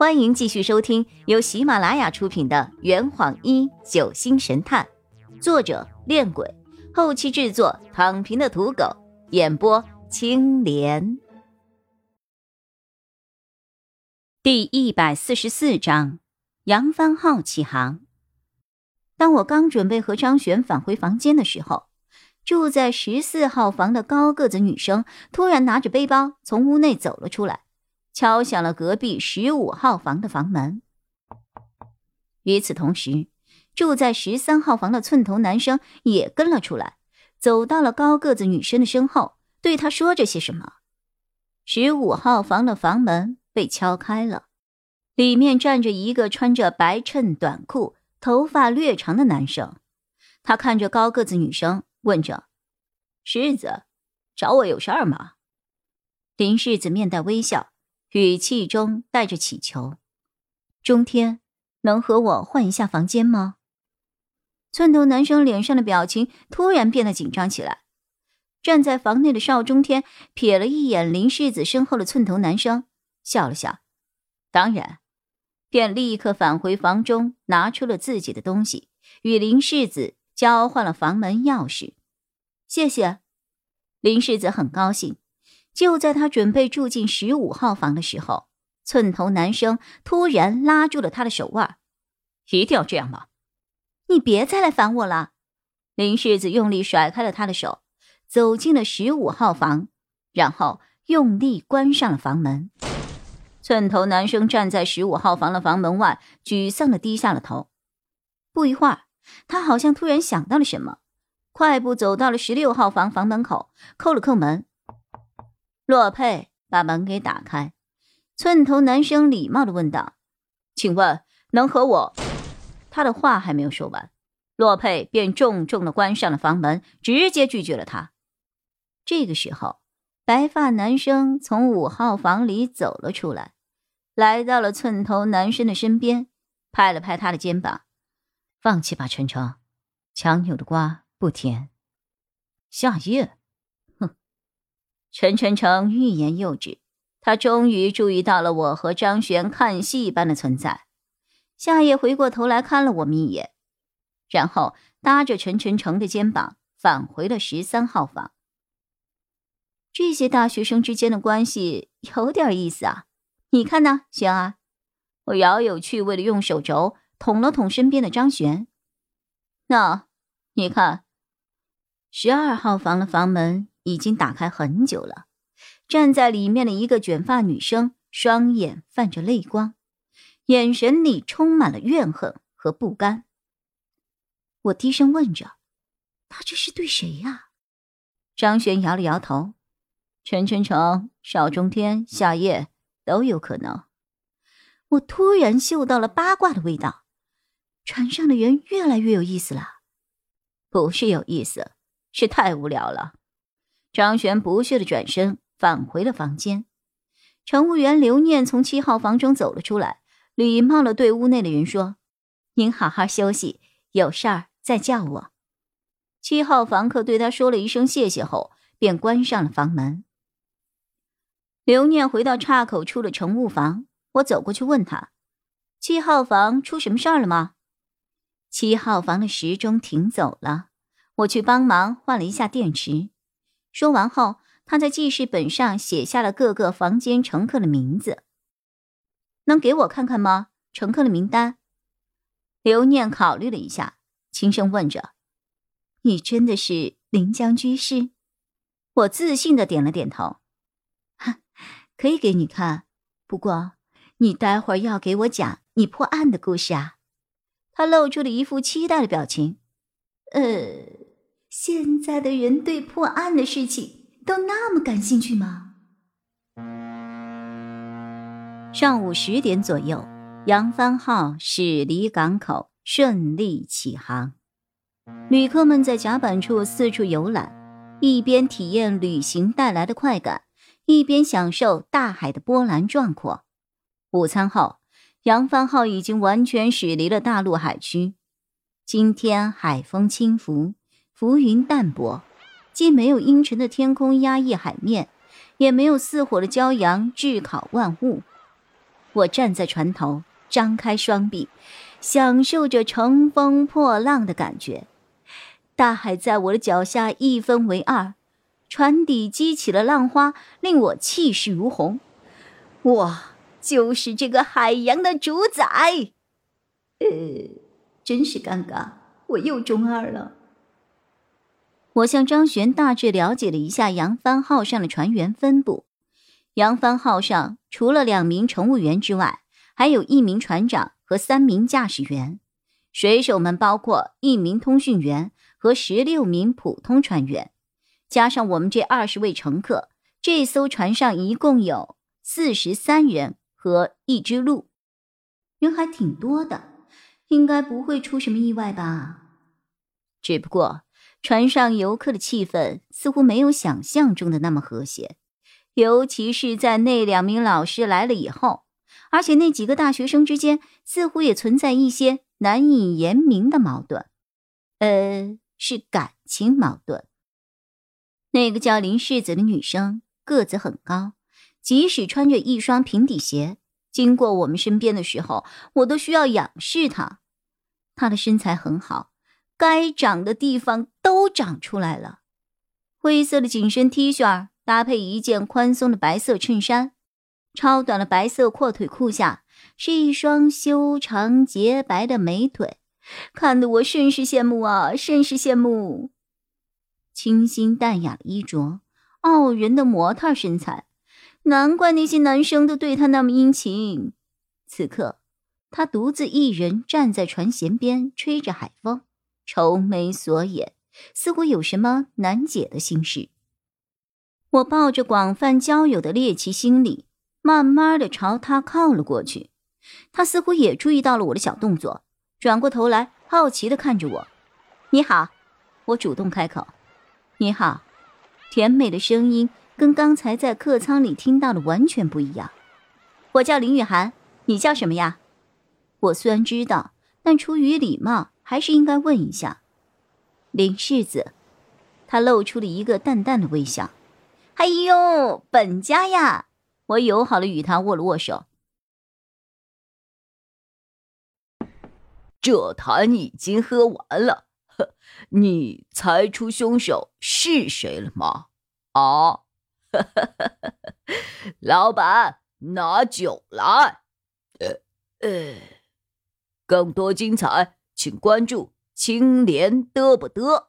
欢迎继续收听由喜马拉雅出品的《圆谎一九星神探》，作者：恋鬼，后期制作：躺平的土狗，演播：青莲。第一百四十四章：扬帆号起航。当我刚准备和张璇返回房间的时候，住在十四号房的高个子女生突然拿着背包从屋内走了出来。敲响了隔壁十五号房的房门。与此同时，住在十三号房的寸头男生也跟了出来，走到了高个子女生的身后，对她说着些什么。十五号房的房门被敲开了，里面站着一个穿着白衬短裤、头发略长的男生。他看着高个子女生，问着：“世子，找我有事儿吗？”林世子面带微笑。语气中带着乞求：“中天，能和我换一下房间吗？”寸头男生脸上的表情突然变得紧张起来。站在房内的邵中天瞥了一眼林世子身后的寸头男生，笑了笑：“当然。”便立刻返回房中，拿出了自己的东西，与林世子交换了房门钥匙。谢谢，林世子很高兴。就在他准备住进十五号房的时候，寸头男生突然拉住了他的手腕。一定要这样吗？你别再来烦我了！林世子用力甩开了他的手，走进了十五号房，然后用力关上了房门。寸头男生站在十五号房的房门外，沮丧的低下了头。不一会儿，他好像突然想到了什么，快步走到了十六号房房门口，叩了叩门。洛佩把门给打开，寸头男生礼貌的问道：“请问能和我？”他的话还没有说完，洛佩便重重的关上了房门，直接拒绝了他。这个时候，白发男生从五号房里走了出来，来到了寸头男生的身边，拍了拍他的肩膀：“放弃吧，晨晨，强扭的瓜不甜。”夏夜。陈晨晨欲言又止，他终于注意到了我和张璇看戏般的存在。夏夜回过头来看了我们一眼，然后搭着陈晨晨的肩膀返回了十三号房。这些大学生之间的关系有点意思啊！你看呢，璇儿？我饶有趣味的用手肘捅了捅身边的张璇。那，你看，十二号房的房门。已经打开很久了，站在里面的一个卷发女生，双眼泛着泪光，眼神里充满了怨恨和不甘。我低声问着：“他这是对谁呀？”张璇摇了摇头：“陈晨成、邵中天、夏夜都有可能。”我突然嗅到了八卦的味道，船上的人越来越有意思了。不是有意思，是太无聊了。张璇不屑的转身返回了房间，乘务员刘念从七号房中走了出来，礼貌的对屋内的人说：“您好好休息，有事儿再叫我。”七号房客对他说了一声谢谢后，便关上了房门。刘念回到岔口处的乘务房，我走过去问他：“七号房出什么事儿了吗？”七号房的时钟停走了，我去帮忙换了一下电池。说完后，他在记事本上写下了各个房间乘客的名字。能给我看看吗？乘客的名单。刘念考虑了一下，轻声问着：“你真的是临江居士？”我自信的点了点头。哈，可以给你看，不过你待会儿要给我讲你破案的故事啊。他露出了一副期待的表情。呃。现在的人对破案的事情都那么感兴趣吗？上午十点左右，扬帆号驶离港口，顺利起航。旅客们在甲板处四处游览，一边体验旅行带来的快感，一边享受大海的波澜壮阔。午餐后，扬帆号已经完全驶离了大陆海区。今天海风轻拂。浮云淡薄，既没有阴沉的天空压抑海面，也没有似火的骄阳炙烤万物。我站在船头，张开双臂，享受着乘风破浪的感觉。大海在我的脚下一分为二，船底激起了浪花，令我气势如虹。我就是这个海洋的主宰。呃，真是尴尬，我又中二了。我向张璇大致了解了一下扬帆号上的船员分布。扬帆号上除了两名乘务员之外，还有一名船长和三名驾驶员。水手们包括一名通讯员和十六名普通船员，加上我们这二十位乘客，这艘船上一共有四十三人和一只鹿，人还挺多的，应该不会出什么意外吧？只不过船上游客的气氛似乎没有想象中的那么和谐。尤其是在那两名老师来了以后，而且那几个大学生之间似乎也存在一些难以言明的矛盾，呃，是感情矛盾。那个叫林世子的女生个子很高，即使穿着一双平底鞋经过我们身边的时候，我都需要仰视她。她的身材很好，该长的地方都长出来了，灰色的紧身 T 恤搭配一件宽松的白色衬衫，超短的白色阔腿裤下是一双修长洁白的美腿，看得我甚是羡慕啊，甚是羡慕。清新淡雅的衣着，傲人的模特身材，难怪那些男生都对她那么殷勤。此刻，她独自一人站在船舷边，吹着海风，愁眉锁眼，似乎有什么难解的心事。我抱着广泛交友的猎奇心理，慢慢的朝他靠了过去。他似乎也注意到了我的小动作，转过头来，好奇的看着我。你好，我主动开口。你好，甜美的声音跟刚才在客舱里听到的完全不一样。我叫林雨涵，你叫什么呀？我虽然知道，但出于礼貌，还是应该问一下。林世子，他露出了一个淡淡的微笑。哎呦，本家呀！我友好的与他握了握手。这坛已经喝完了，呵你猜出凶手是谁了吗？啊！老板，拿酒来。呃呃，更多精彩，请关注青莲嘚不嘚。